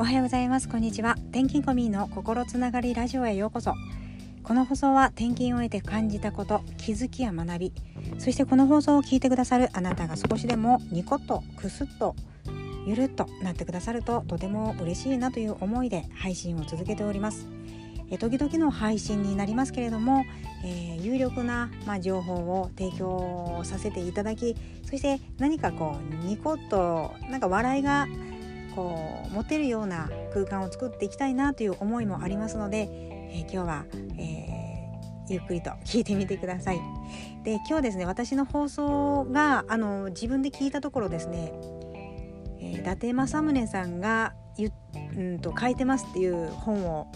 おはようございます。こんにちは。転勤コミの心つながりラジオへようこそ。この放送は転勤を得て感じたこと気づきや学びそしてこの放送を聞いてくださるあなたが少しでもニコッとクスッとゆるっとなってくださるととても嬉しいなという思いで配信を続けております。え時々の配信になりますけれども、えー、有力な、まあ、情報を提供させていただきそして何かこうニコッとなんか笑いがこう持てるような空間を作っていきたいなという思いもありますので、えー、今日は、えー、ゆっくりと聞いてみてください。で今日ですね私の放送があの自分で聞いたところですね、えー、伊達政宗さんがゆうんと書いてますっていう本を、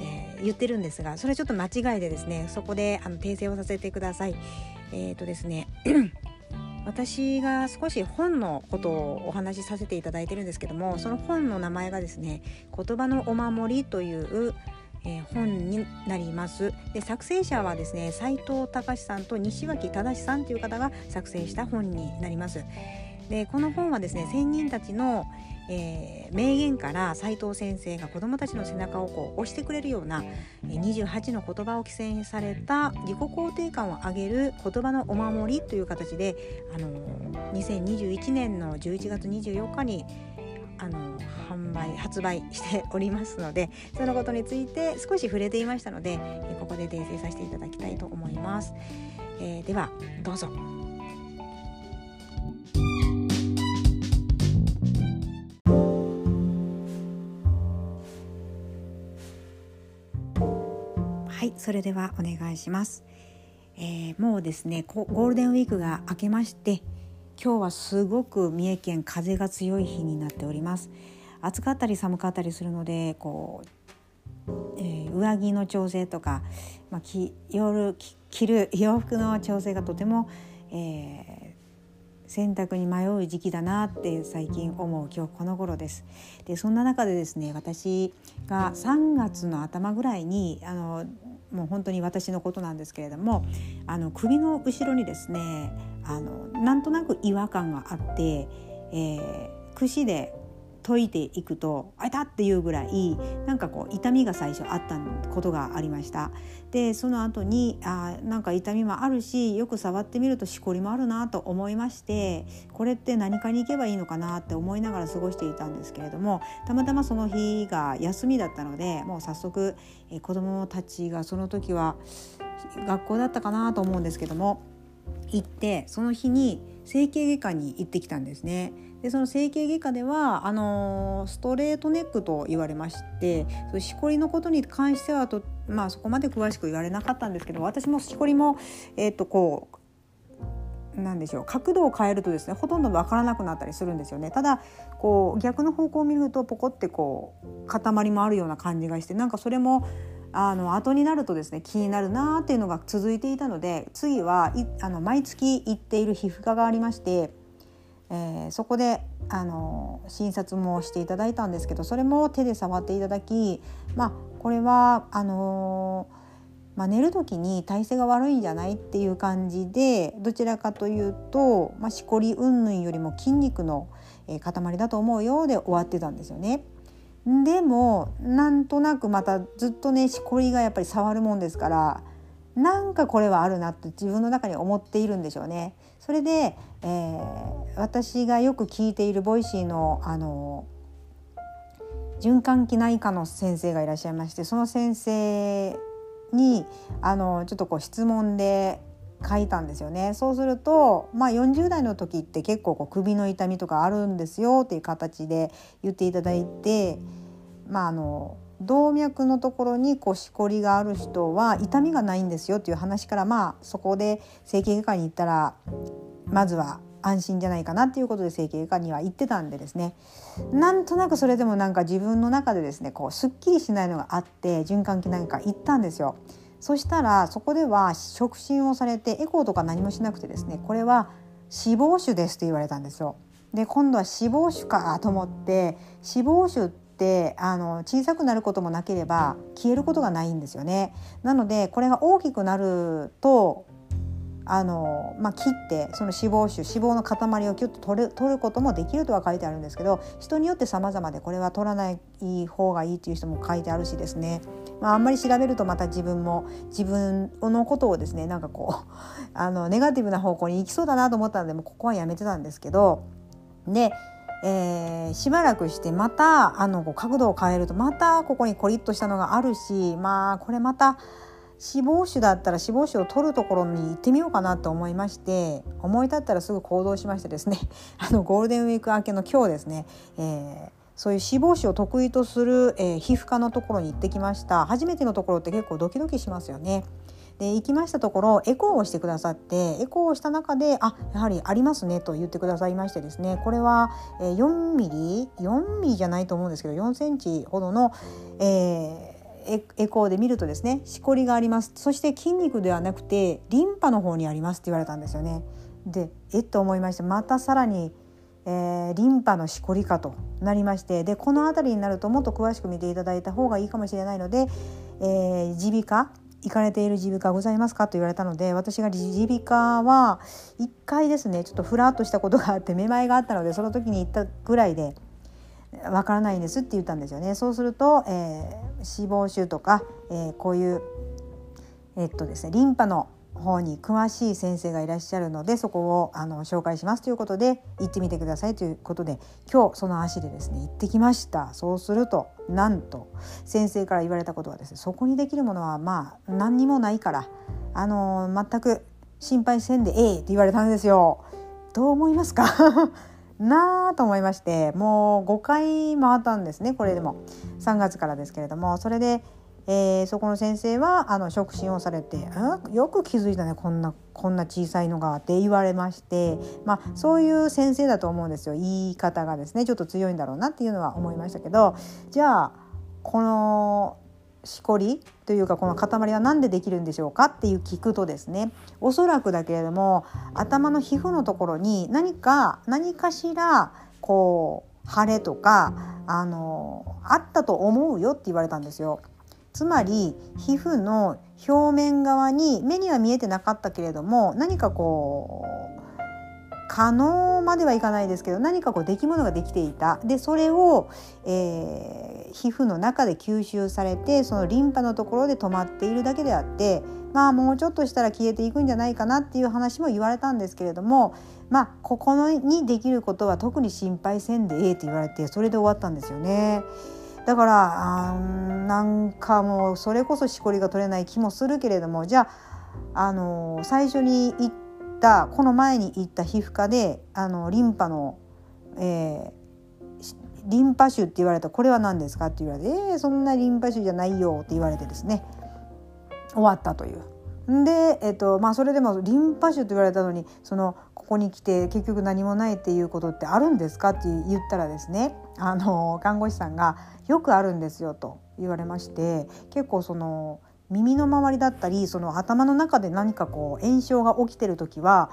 えー、言ってるんですがそれちょっと間違いでですねそこであの訂正をさせてください。えっ、ー、とですね私が少し本のことをお話しさせていただいてるんですけどもその本の名前がですね「言葉のお守り」というえー、本になります。で作成者はですね斉藤隆さんと西脇忠さんという方が作成した本になります。でこの本はですね仙人たちの、えー、名言から斉藤先生が子どもたちの背中をこう押してくれるような28の言葉を寄せされた自己肯定感を上げる言葉のお守りという形で、あの2021年の11月24日にあの販売発売しておりますのでそのことについて少し触れていましたので、ここで訂正させていただきたいと思います。えー、ではどうぞ。それではお願いします、えー、もうですねゴールデンウィークが明けまして今日はすごく三重県風が強い日になっております暑かったり寒かったりするのでこう、えー、上着の調整とか、まあ、き夜着る洋服の調整がとても、えー選択に迷う時期だなって最近思う今日この頃です。でそんな中でですね私が3月の頭ぐらいにあのもう本当に私のことなんですけれどもあの首の後ろにですねあのなんとなく違和感があって、えー、串で解いていくとあいたっていうぐらいなんかこう痛みが最初あったことがありましたでその後にあなんか痛みもあるしよく触ってみるとしこりもあるなと思いましてこれって何かに行けばいいのかなって思いながら過ごしていたんですけれどもたまたまその日が休みだったのでもう早速、え子どもたちがその時は学校だったかなと思うんですけども行ってその日に整形外科に行ってきたんですね。でその整形外科ではあのストレートネックと言われましてそしこりのことに関してはと、まあ、そこまで詳しく言われなかったんですけど私もしこりも、えー、とこうなんでしょう角度を変えるとですねほとんど分からなくなったりするんですよね。ただこう逆の方向を見るとポコってこう塊もあるような感じがしてなんかそれもあの後になるとですね気になるなっていうのが続いていたので次はいあの毎月行っている皮膚科がありまして、えー、そこであの診察もしていただいたんですけどそれも手で触っていただきまあこれはあのまあ、寝る時に体勢が悪いんじゃないっていう感じでどちらかというと、まあ、しこり云々よりも筋肉の塊だと思うようで終わってたんですよね。でもなんとなくまたずっとねしこりがやっぱり触るもんですからなんかこれはあるなって自分の中に思っているんでしょうね。それで、えー、私がよく聞いている Voicy のあの循環器内科の先生がいらっしゃいましてその先生にあのちょっとこう質問で書いたんですよねそうすると、まあ、40代の時って結構こう首の痛みとかあるんですよっていう形で言っていただいて、まあ、あの動脈のところにこうしこりがある人は痛みがないんですよっていう話からまあそこで整形外科に行ったらまずは安心じゃないかなっていうことで整形外科には行ってたんでですねなんとなくそれでもなんか自分の中でですねこうすっきりしないのがあって循環器内科行ったんですよ。そしたらそこでは触診をされてエコーとか何もしなくてですねこれは脂肪腫ですって言われたんですよ。で今度は脂肪腫かと思って脂肪腫ってあの小さくなることもなければ消えることがないんですよね。なのでこれが大きくなるとあの、まあ、切ってその脂肪腫脂肪の塊をキュッと取る取ることもできるとは書いてあるんですけど人によって様々でこれは取らない方がいいっていう人も書いてあるしですね、まあ、あんまり調べるとまた自分も自分のことをですねなんかこうあのネガティブな方向に行きそうだなと思ったのでもうここはやめてたんですけどでえー、しばらくしてまたあの角度を変えるとまたここにコリッとしたのがあるしまあこれまた脂肪腫だったら脂肪腫を取るところに行ってみようかなと思いまして思い立ったらすぐ行動しましてですね あのゴールデンウィーク明けの今日ですね、えー、そういう脂肪腫を得意とする、えー、皮膚科のところに行ってきました初めてのところって結構ドキドキしますよね。で行きましたところエコーをしてくださってエコーをした中であやはりありますねと言ってくださいましてですねこれは4ミリ4ミリじゃないと思うんですけど4センチほどの、えーエコーで見るとですねしこりがありますそして筋肉ではなくてリンパの方にありますって言われたんですよね。でえっと思いましてまたさらに、えー、リンパのしこりかとなりましてでこの辺りになるともっと詳しく見ていただいた方がいいかもしれないので耳鼻、科行かれている耳鼻科ございますかと言われたので私が耳鼻科は1回ですねちょっとふらっとしたことがあってめまいがあったのでその時に行ったぐらいでわからないんですって言ったんですよね。そうすると、えー、脂肪腫とか、えー、こういうえっとですねリンパの方に詳しい先生がいらっしゃるのでそこをあの紹介しますということで行ってみてくださいということで今日その足でですね行ってきました。そうするとなんと先生から言われたことはですねそこにできるものはまあ何にもないからあの全く心配せんでええって言われたんですよ。どう思いますか？なあと思いましてもう5回回ったんですねこれでも。3月からですけれどもそれでえー、そこの先生はあの触診をされて「よく気づいたねこんなこんな小さいのが」って言われまして、まあ、そういう先生だと思うんですよ言い方がですねちょっと強いんだろうなっていうのは思いましたけどじゃあこのしこりというかこの塊は何でできるんでしょうかっていう聞くとですねおそらくだけれども頭の皮膚のところに何か何かしらこう腫れとかあのあったと思うよって言われたんですよ。つまり皮膚の表面側に目には見えてなかったけれども何かこう可能まではいかないですけど何かこう出来物ができていたでそれを、えー、皮膚の中で吸収されてそのリンパのところで止まっているだけであってまあもうちょっとしたら消えていくんじゃないかなっていう話も言われたんですけれどもまあここにできることは特に心配せんでええって言われてそれで終わったんですよね。だからあなんかもうそれこそしこりが取れない気もするけれどもじゃあ、あの最初に行ったこの前に行った皮膚科であのリンパの、えー、リンパ腫って言われたこれは何ですか？って言われて「えー、そんなリンパ腫じゃないよ」って言われてですね終わったという。で、えっとまあ、それでもリンパ腫って言われたのにそのここに来て結局何もないっていうことってあるんですか？って言ったらですねあの看護師さんがよくあるんですよと言われまして結構その耳の周りだったりその頭の中で何かこう炎症が起きてる時は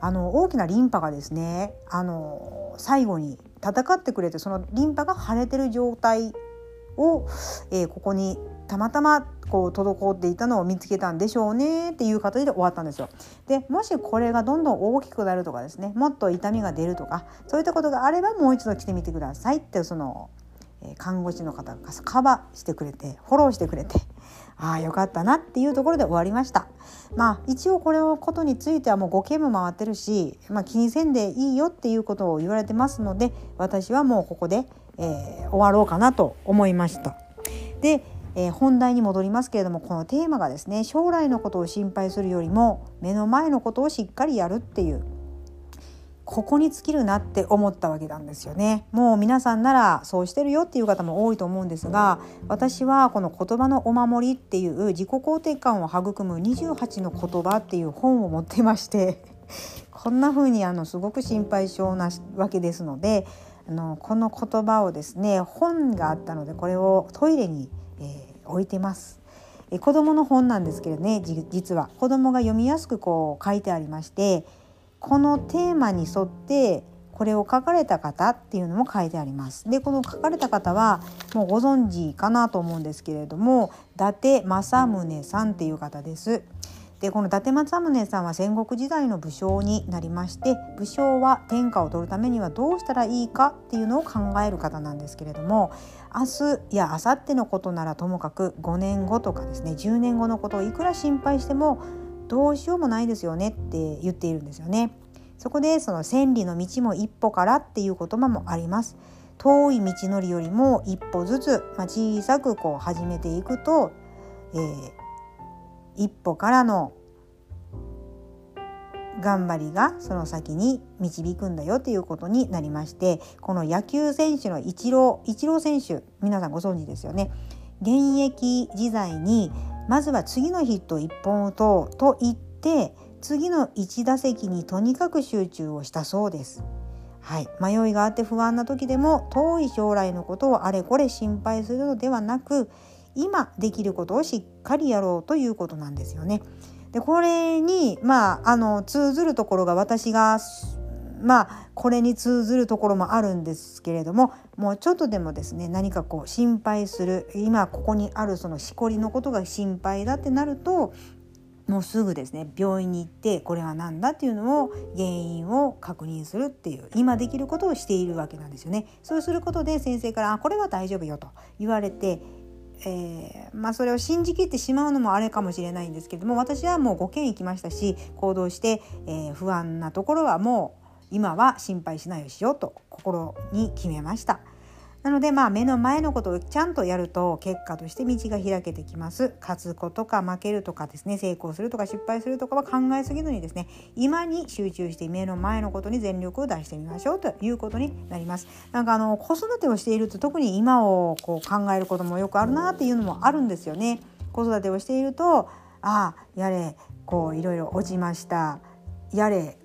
あの大きなリンパがですねあの最後に戦ってくれてそのリンパが腫れてる状態を、えー、ここにたまたまこう滞っていたのを見つけたんでしょうねっていう形で終わったんですよ。でもしこれがどんどん大きくなるとかですねもっと痛みが出るとかそういったことがあればもう一度来てみてくださいってその看護師の方がカバーしてくれてフォローしてくれてああよかったなっていうところで終わりました。まあ一応これのことについてはもう5件も回ってるし、まあ、気にせんでいいよっていうことを言われてますので私はもうここで、えー、終わろうかなと思いました。で、えー、本題に戻りますけれどもこのテーマがですね将来のことを心配するよりも目の前のことをしっかりやるっていうここに尽きるなって思ったわけなんですよね。もう皆さんならそうしてるよっていう方も多いと思うんですが私はこの言葉のお守りっていう自己肯定感を育む28の言葉っていう本を持ってまして こんな風にあのすごく心配性なわけですのであのこの言葉をですね本があったのでこれをトイレに、えー、置いてます。え子供の本なんですけどね実は子供が読みやすくこう書いてありましてこのテーマに沿ってこれを書かれた方っていうのも書いてあります。でこの書かれた方はもうご存知かなと思うんですけれども伊達政宗さんっていう方です。でこの伊達政宗さんは戦国時代の武将になりまして武将は天下を取るためにはどうしたらいいかっていうのを考える方なんですけれども明日や明後日のことならともかく5年後とかですね10年後のことをいくら心配してもどうしようもないですよねって言っているんですよね。そこでその千里の道も一歩からっていう言葉もあります。遠い道のりよりも一歩ずつ、まあ、小さくこう始めていくと、えー、一歩からの頑張りがその先に導くんだよということになりましてこの野球選手のイチローイチロー選手皆さんご存知ですよね現役時代にまずは次のヒット1本打とうと言って次の1打席にとにかく集中をしたそうです。はい、迷いがあって不安な時でも遠い将来のことをあれこれ心配するのではなく今できることをしっかりやろうということなんですよね。でこれにまああの通ずるところが私がまあこれに通ずるところもあるんですけれどももうちょっとでもですね何かこう心配する今ここにあるそのしこりのことが心配だってなるともうすぐですね病院に行ってこれは何だっていうのを原因を確認するっていう今できることをしているわけなんですよね。そうすることで先生から「これは大丈夫よ」と言われてえー、まあ、それを信じきってしまうのもあれかもしれないんですけれども私はもう5件行きましたし行動して、えー、不安なところはもう今は心配しないようしようと心に決めました。なのでまあ目の前のことをちゃんとやると結果として道が開けてきます。勝つことか負けるとかですね成功するとか失敗するとかは考えすぎずにですね今に集中して目の前のことに全力を出してみましょうということになります。なんかあの子育てをしていると特に今をこう考えることもよくあるなっていうのもあるんですよね。子育てをしているとああやれこういろいろ落ちましたやれ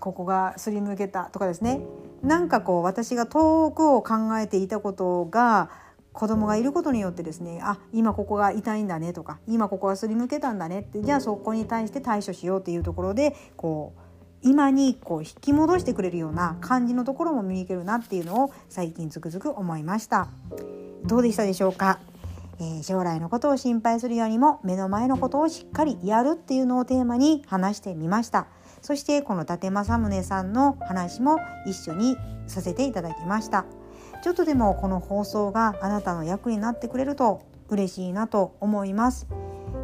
ここがすり抜けたとかですねなんかこう私が遠くを考えていたことが子供がいることによってですねあ今ここが痛いんだねとか今ここがすりむけたんだねってじゃあそこに対して対処しようっていうところでこう今にこう引き戻してくれるような感じのところも見抜けるなっていうのを最近つくづく思いました。どうでしたでしょうか、えー、将来のことを心配するよりも目の前のことをしっかりやるっていうのをテーマに話してみました。そしてこの伊達政宗さんの話も一緒にさせていただきましたちょっとでもこの放送があなたの役になってくれると嬉しいなと思います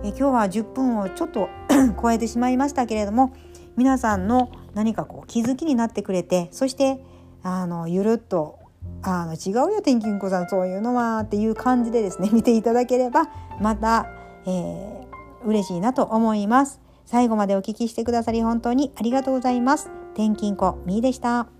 え今日は10分をちょっと 超えてしまいましたけれども皆さんの何かこう気づきになってくれてそしてあのゆるっとあの違うよ天気んこさんそういうのはっていう感じでですね見ていただければまた、えー、嬉しいなと思います。最後までお聞きしてくださり本当にありがとうございます。転勤子みーでした。